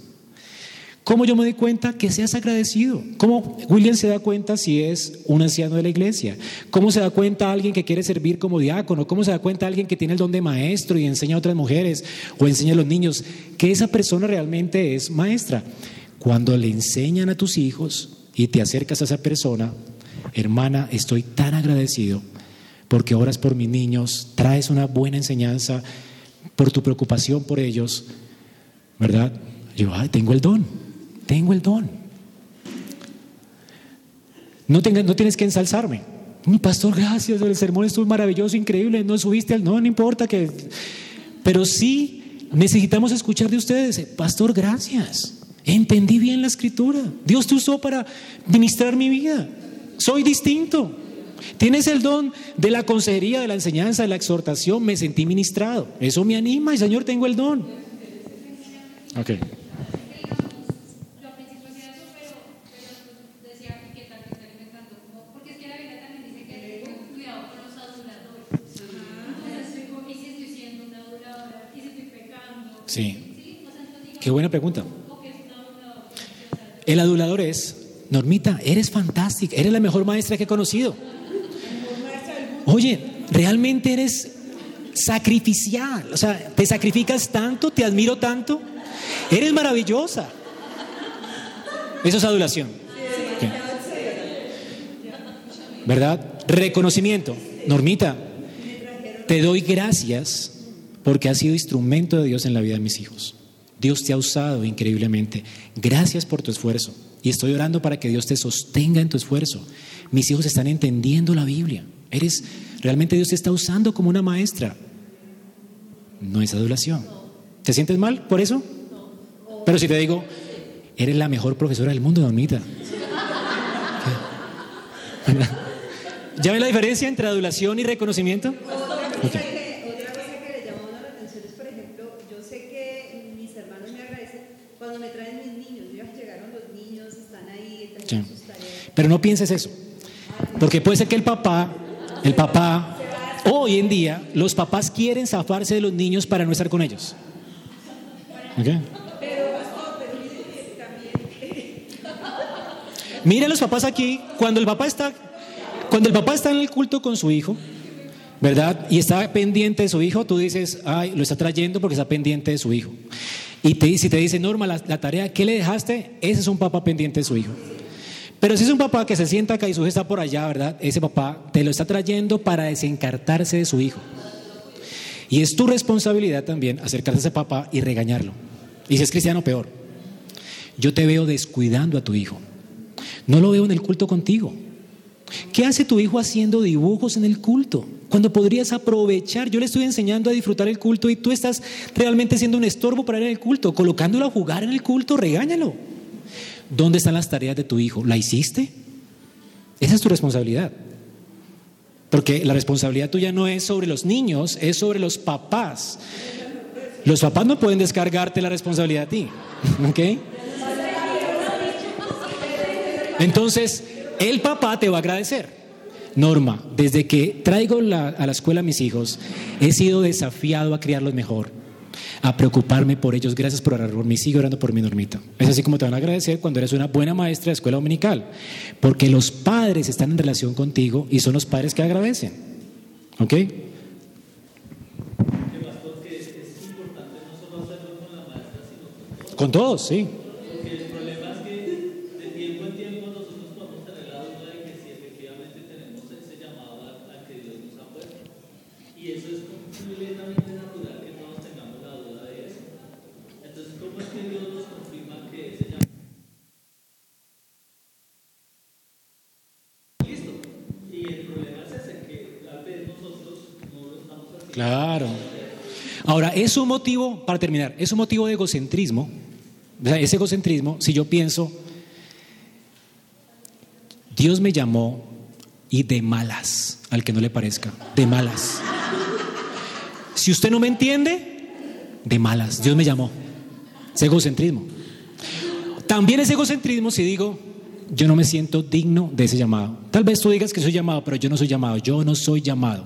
¿Cómo yo me doy cuenta que seas agradecido? ¿Cómo William se da cuenta si es un anciano de la iglesia? ¿Cómo se da cuenta alguien que quiere servir como diácono? ¿Cómo se da cuenta alguien que tiene el don de maestro y enseña a otras mujeres o enseña a los niños que esa persona realmente es maestra? Cuando le enseñan a tus hijos y te acercas a esa persona, hermana, estoy tan agradecido porque oras por mis niños, traes una buena enseñanza por tu preocupación por ellos, ¿verdad? Yo, ay, tengo el don. Tengo el don. No, no tienes que ensalzarme. Mi pastor, gracias, el sermón estuvo maravilloso, increíble, no subiste al no, no importa que... Pero sí necesitamos escuchar de ustedes, pastor, gracias. Entendí bien la escritura. Dios te usó para ministrar mi vida. Soy distinto. Tienes el don de la consejería, de la enseñanza, de la exhortación. Me sentí ministrado. Eso me anima y Señor, tengo el don. Ok. Sí. Qué buena pregunta. El adulador es, Normita, eres fantástica, eres la mejor maestra que he conocido. Oye, realmente eres sacrificial, o sea, te sacrificas tanto, te admiro tanto, eres maravillosa. Eso es adulación. ¿Verdad? Reconocimiento. Normita, te doy gracias porque has sido instrumento de Dios en la vida de mis hijos. Dios te ha usado increíblemente. Gracias por tu esfuerzo. Y estoy orando para que Dios te sostenga en tu esfuerzo. Mis hijos están entendiendo la Biblia. Eres, realmente Dios te está usando como una maestra. No es adulación. ¿Te sientes mal por eso? Pero si te digo, eres la mejor profesora del mundo, Donita. ¿Ya ven la diferencia entre adulación y reconocimiento? Pero pienses eso. Porque puede ser que el papá, el papá, hoy en día, los papás quieren zafarse de los niños para no estar con ellos. ¿Okay? Mira los papás aquí, cuando el papá está, cuando el papá está en el culto con su hijo, ¿verdad? Y está pendiente de su hijo, tú dices, ay, lo está trayendo porque está pendiente de su hijo. Y te, si te dice, Norma, la, la tarea, ¿qué le dejaste? Ese es un papá pendiente de su hijo. Pero si es un papá que se sienta acá y su está por allá, ¿verdad? Ese papá te lo está trayendo para desencartarse de su hijo. Y es tu responsabilidad también acercarse a ese papá y regañarlo. Y si es cristiano, peor. Yo te veo descuidando a tu hijo. No lo veo en el culto contigo. ¿Qué hace tu hijo haciendo dibujos en el culto? Cuando podrías aprovechar, yo le estoy enseñando a disfrutar el culto y tú estás realmente siendo un estorbo para él en el culto, colocándolo a jugar en el culto, regáñalo. ¿Dónde están las tareas de tu hijo? ¿La hiciste? Esa es tu responsabilidad. Porque la responsabilidad tuya no es sobre los niños, es sobre los papás. Los papás no pueden descargarte la responsabilidad a ti. [LAUGHS] ¿Ok? Entonces, el papá te va a agradecer. Norma, desde que traigo a la escuela a mis hijos, he sido desafiado a criarlos mejor a preocuparme por ellos. Gracias por orar por mí. Sigue orando por mi normita. Es así como te van a agradecer cuando eres una buena maestra de escuela dominical. Porque los padres están en relación contigo y son los padres que agradecen. ¿Ok? Con todos, sí. Es un motivo, para terminar, es un motivo de egocentrismo. O sea, ese egocentrismo, si yo pienso, Dios me llamó y de malas, al que no le parezca, de malas. Si usted no me entiende, de malas, Dios me llamó. Es egocentrismo. También es egocentrismo si digo, yo no me siento digno de ese llamado. Tal vez tú digas que soy llamado, pero yo no soy llamado, yo no soy llamado.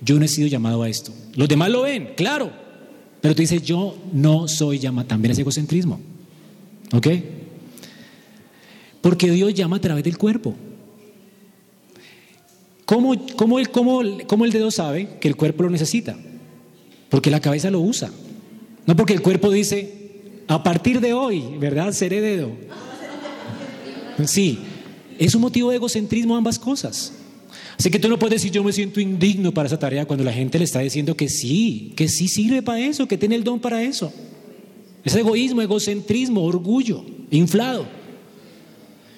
Yo no he sido llamado a esto. Los demás lo ven, claro, pero tú dices, yo no soy llamado. También es egocentrismo. ¿Ok? Porque Dios llama a través del cuerpo. ¿Cómo, cómo, el, cómo, cómo el dedo sabe que el cuerpo lo necesita? Porque la cabeza lo usa. No porque el cuerpo dice, a partir de hoy, ¿verdad? Seré dedo. Sí, es un motivo de egocentrismo ambas cosas. Así que tú no puedes decir yo me siento indigno para esa tarea cuando la gente le está diciendo que sí, que sí sirve para eso, que tiene el don para eso. Es egoísmo, egocentrismo, orgullo, inflado.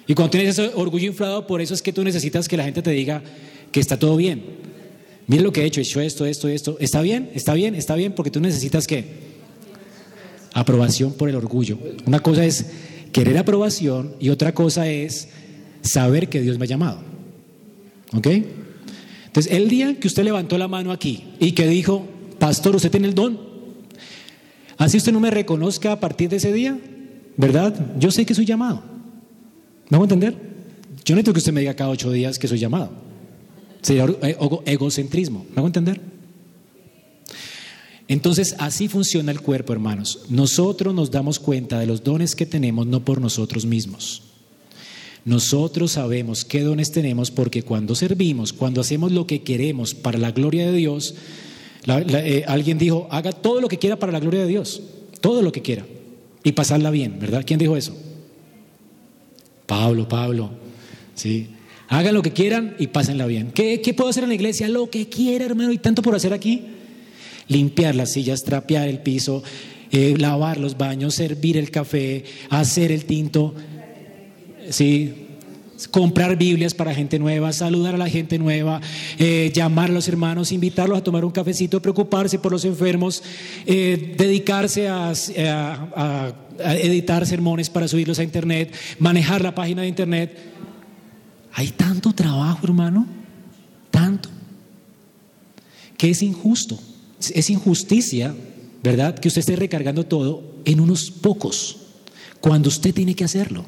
Y cuando tienes ese orgullo inflado, por eso es que tú necesitas que la gente te diga que está todo bien. Mira lo que he hecho, he hecho esto, esto, esto. ¿Está bien? ¿Está bien? ¿Está bien? Porque tú necesitas que aprobación por el orgullo. Una cosa es querer aprobación y otra cosa es saber que Dios me ha llamado. ¿Ok? Entonces, el día que usted levantó la mano aquí y que dijo, pastor, usted tiene el don, así usted no me reconozca a partir de ese día, ¿verdad? Yo sé que soy llamado. ¿Me hago entender? Yo no necesito que usted me diga cada ocho días que soy llamado. Sería egocentrismo. ¿Me hago entender? Entonces, así funciona el cuerpo, hermanos. Nosotros nos damos cuenta de los dones que tenemos no por nosotros mismos. Nosotros sabemos qué dones tenemos porque cuando servimos, cuando hacemos lo que queremos para la gloria de Dios, eh, alguien dijo, haga todo lo que quiera para la gloria de Dios, todo lo que quiera, y pasarla bien, ¿verdad? ¿Quién dijo eso? Pablo, Pablo, ¿sí? Hagan lo que quieran y pásenla bien. ¿Qué, ¿Qué puedo hacer en la iglesia? Lo que quiera, hermano, y tanto por hacer aquí limpiar las sillas, trapear el piso, eh, lavar los baños, servir el café, hacer el tinto, ¿sí? comprar Biblias para gente nueva, saludar a la gente nueva, eh, llamar a los hermanos, invitarlos a tomar un cafecito, preocuparse por los enfermos, eh, dedicarse a, a, editar sermones para subirlos a internet, manejar la página de internet. Hay tanto trabajo, hermano, tanto, que es injusto es injusticia, ¿verdad? Que usted esté recargando todo en unos pocos, cuando usted tiene que hacerlo.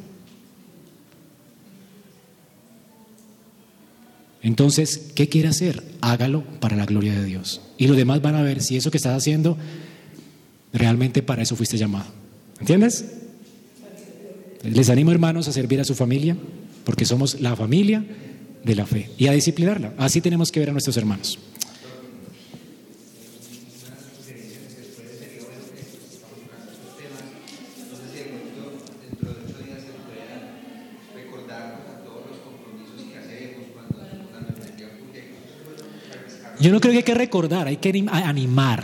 Entonces, ¿qué quiere hacer? Hágalo para la gloria de Dios. Y los demás van a ver si eso que estás haciendo, realmente para eso fuiste llamado. ¿Entiendes? Les animo, hermanos, a servir a su familia, porque somos la familia de la fe, y a disciplinarla. Así tenemos que ver a nuestros hermanos. Yo no creo que hay que recordar, hay que animar.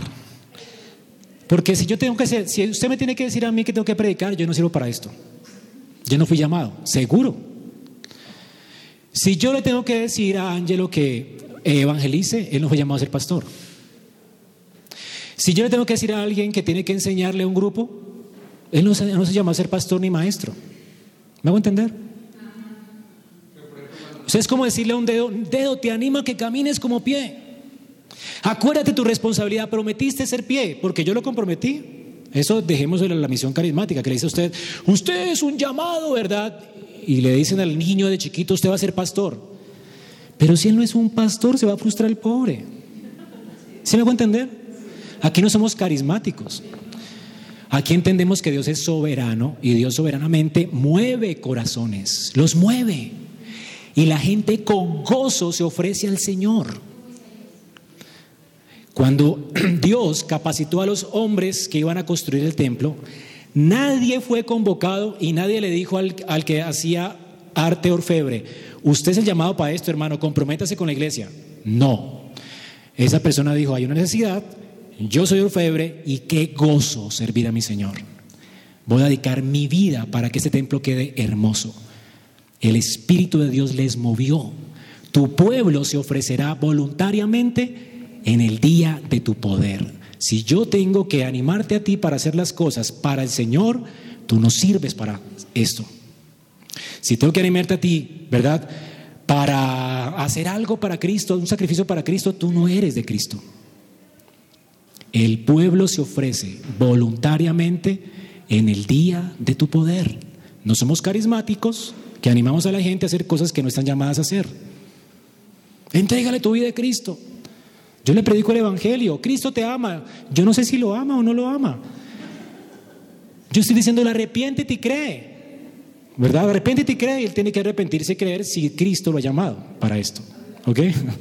Porque si yo tengo que ser, si usted me tiene que decir a mí que tengo que predicar, yo no sirvo para esto. Yo no fui llamado, seguro. Si yo le tengo que decir a Ángelo que evangelice, él no fue llamado a ser pastor. Si yo le tengo que decir a alguien que tiene que enseñarle a un grupo, él no se, no se llama a ser pastor ni maestro. ¿Me hago entender? O sea, es como decirle a un dedo, dedo te anima a que camines como pie. Acuérdate tu responsabilidad, prometiste ser pie, porque yo lo comprometí. Eso dejemos de la misión carismática, que le dice a usted, usted es un llamado, ¿verdad? Y le dicen al niño de chiquito, usted va a ser pastor. Pero si él no es un pastor, se va a frustrar el pobre. ¿Sí me a entender? Aquí no somos carismáticos. Aquí entendemos que Dios es soberano y Dios soberanamente mueve corazones, los mueve. Y la gente con gozo se ofrece al Señor. Cuando [CLEARS THROAT] Dios capacitó a los hombres que iban a construir el templo, nadie fue convocado y nadie le dijo al, que hacía arte orfebre, usted es el llamado para esto, hermano, comprométase con la iglesia. No. Esa persona dijo, hay una necesidad, yo soy orfebre y qué gozo servir a mi Señor. Voy a dedicar mi vida para que este templo quede hermoso. El Espíritu de Dios les movió. Tu pueblo se ofrecerá voluntariamente en el día de tu poder. Si yo tengo que animarte a ti para hacer las cosas para el Señor, tú no sirves para esto. Si tengo que animarte a ti, ¿verdad? Para hacer algo para Cristo, un sacrificio para Cristo, tú no eres de Cristo. El pueblo se ofrece voluntariamente en el día de tu poder. No somos carismáticos que animamos a la gente a hacer cosas que no están llamadas a hacer. Entrégale tu vida a Cristo. Yo le predico el Evangelio. Cristo te ama. Yo no sé si lo ama o no lo ama. Yo estoy diciendo, arrepiéntete y cree. ¿Verdad? Arrepiéntete y cree. Y él tiene que arrepentirse y creer si Cristo lo ha llamado para esto. ¿Ok?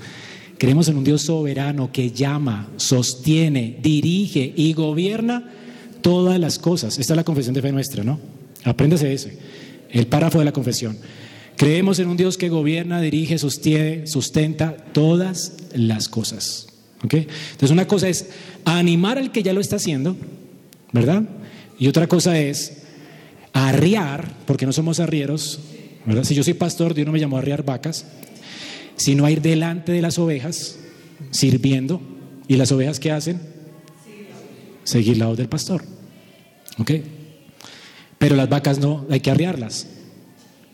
[LAUGHS] Creemos en un Dios soberano que llama, sostiene, dirige y gobierna todas las cosas. Esta es la confesión de fe nuestra, ¿no? Apréndase ese, el párrafo de la confesión. Creemos en un Dios que gobierna, dirige, sostiene, sustenta todas las cosas. ¿Ok? Entonces una cosa es animar al que ya lo está haciendo, ¿verdad? Y otra cosa es arriar, porque no somos arrieros, ¿verdad? Si yo soy pastor, Dios no me llamó a arriar vacas, sino a ir delante de las ovejas, sirviendo. ¿Y las ovejas qué hacen? Seguir la voz del pastor. ¿Ok? Pero las vacas no, hay que arriarlas.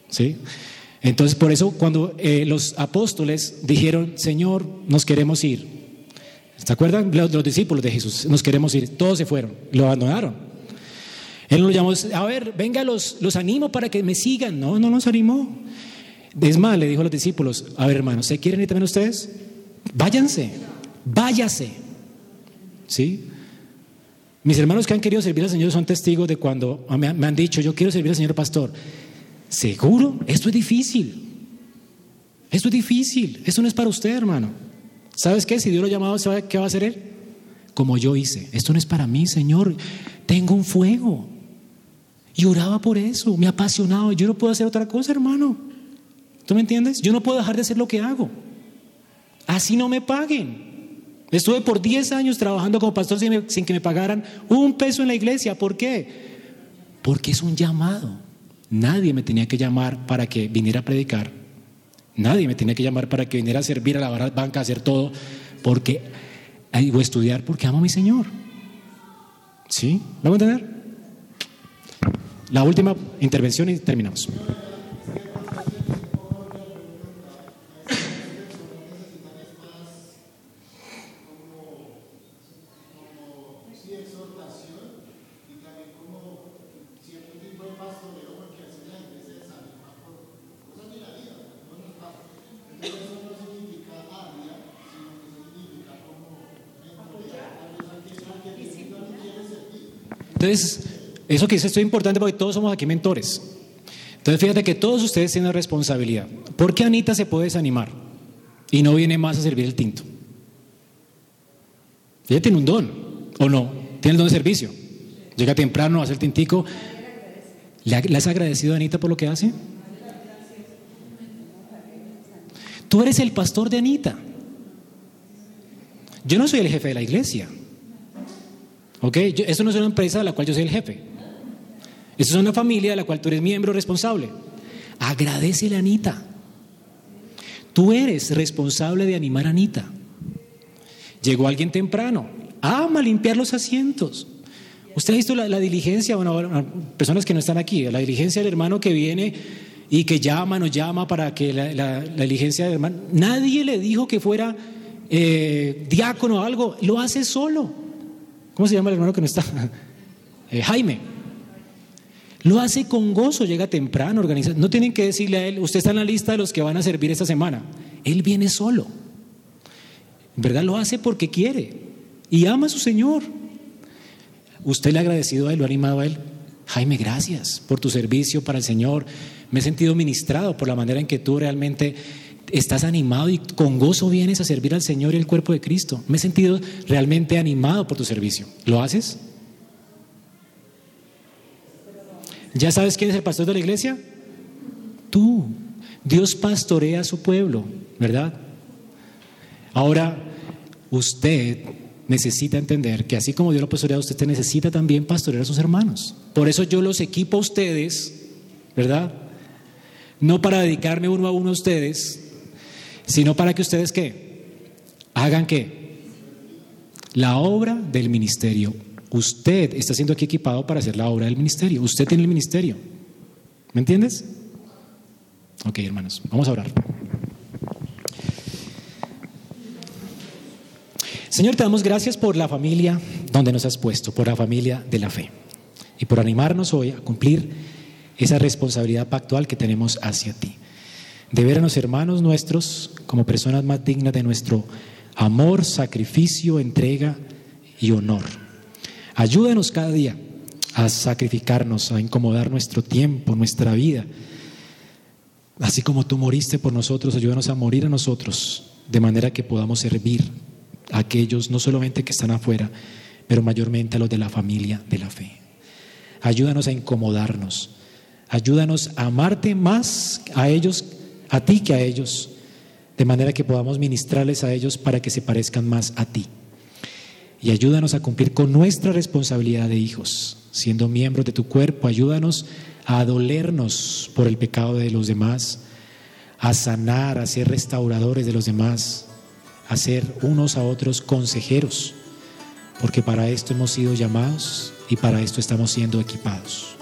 ¿Sí? Entonces, por eso cuando eh, los apóstoles dijeron, Señor, nos queremos ir. ¿Se acuerdan? Los, los discípulos de Jesús, nos queremos ir. Todos se fueron, lo abandonaron. Él nos llamó, a ver, venga, los, los animo para que me sigan. No, no nos animó. Es más, le dijo a los discípulos, a ver hermanos, ¿se quieren ir también ustedes? Váyanse, váyase. ¿Sí? Mis hermanos que han querido servir al Señor son testigos de cuando me han dicho, yo quiero servir al Señor pastor. ¿Seguro? Esto es difícil. Esto es difícil. Esto no es para usted, hermano. ¿Sabes qué? Si Dios lo llamado, ¿sabe qué va a hacer Él? Como yo hice. Esto no es para mí, Señor. Tengo un fuego. Y oraba por eso. Me ha apasionado. Yo no puedo hacer otra cosa, hermano. ¿Tú me entiendes? Yo no puedo dejar de hacer lo que hago. Así no me paguen. Estuve por 10 años trabajando como pastor sin, sin, que me pagaran un peso en la iglesia. ¿Por qué? Porque es un llamado. Nadie me tenía que llamar para que viniera a predicar. Nadie me tenía que llamar para que viniera a servir a la banca, a hacer todo, porque o estudiar porque amo a mi Señor. ¿Sí? ¿Lo van a entender? La última intervención y terminamos. Entonces, eso que dice esto es importante porque todos somos aquí mentores. Entonces, fíjate que todos ustedes tienen responsabilidad. ¿Por qué Anita se puede desanimar y no viene más a servir el tinto? Ella tiene un don, ¿o no? Tiene el don de servicio. Llega temprano, hace el tintico. ¿Le has agradecido a Anita por lo que hace? Tú eres el pastor de Anita. Yo no soy el jefe de la iglesia. ¿Ok? Yo, esto no es una empresa de la cual yo soy el jefe. Esto es una familia de la cual tú eres miembro responsable. Agradecele a Anita. Tú eres responsable de animar a Anita. Llegó alguien temprano. Ama limpiar los asientos. Usted ha visto la, la diligencia, bueno, personas que no están aquí, la diligencia del hermano que viene y que llama, nos llama para que la diligencia del hermano. Nadie le dijo que fuera eh, diácono o algo, lo hace solo. ¿Cómo se llama el hermano que no está? [LAUGHS] Eh, Jaime. Lo hace con gozo, llega temprano, organiza. No tienen que decirle a él, usted está en la lista de los que van a servir esta semana. Él viene solo. En verdad lo hace porque quiere y ama a su Señor. Usted le ha agradecido a él, lo ha animado a él. Jaime, gracias por tu servicio para el Señor. Me he sentido ministrado por la manera en que tú realmente estás animado y con gozo vienes a servir al Señor y el cuerpo de Cristo. Me he sentido realmente animado por tu servicio. ¿Lo haces? ¿Ya sabes quién es el pastor de la iglesia? Tú. Dios pastorea a su pueblo, ¿verdad? Ahora, usted necesita entender que así como Dios lo pastorea, usted necesita también pastorear a sus hermanos. Por eso yo los equipo a ustedes, ¿verdad? No para dedicarme uno a uno a ustedes, sino para que ustedes qué? Hagan qué? La obra del ministerio. Usted está siendo aquí equipado para hacer la obra del ministerio. Usted tiene el ministerio. ¿Me entiendes? Ok, hermanos, vamos a orar. Señor, te damos gracias por la familia donde nos has puesto, por la familia de la fe y por animarnos hoy a cumplir esa responsabilidad pactual que tenemos hacia ti. De ver a los hermanos nuestros como personas más dignas de nuestro amor, sacrificio, entrega y honor. Ayúdanos cada día a sacrificarnos, a incomodar nuestro tiempo, nuestra vida. Así como tú moriste por nosotros, ayúdanos a morir a nosotros, de manera que podamos servir a aquellos no solamente que están afuera, pero mayormente a los de la familia de la fe. Ayúdanos a incomodarnos. Ayúdanos a amarte más a ellos, a ti que a ellos, de manera que podamos ministrarles a ellos para que se parezcan más a ti. Y ayúdanos a cumplir con nuestra responsabilidad de hijos, siendo miembros de tu cuerpo. Ayúdanos a dolernos por el pecado de los demás, a sanar, a ser restauradores de los demás, a ser unos a otros consejeros, porque para esto hemos sido llamados y para esto estamos siendo equipados.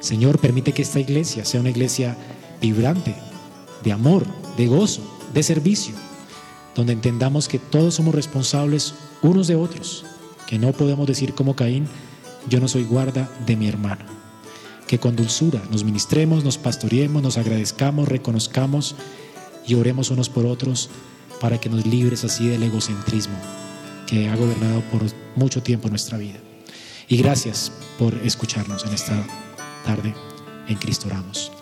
Señor, permite que esta iglesia sea una iglesia vibrante, de amor, de gozo, de servicio, donde entendamos que todos somos responsables unos de otros, que no podemos decir como Caín, yo no soy guarda de mi hermano. Que con dulzura nos ministremos, nos pastoreemos, nos agradezcamos, reconozcamos y oremos unos por otros para que nos libres así del egocentrismo que ha gobernado por mucho tiempo nuestra vida. Y gracias por escucharnos en esta tarde. En Cristo oramos.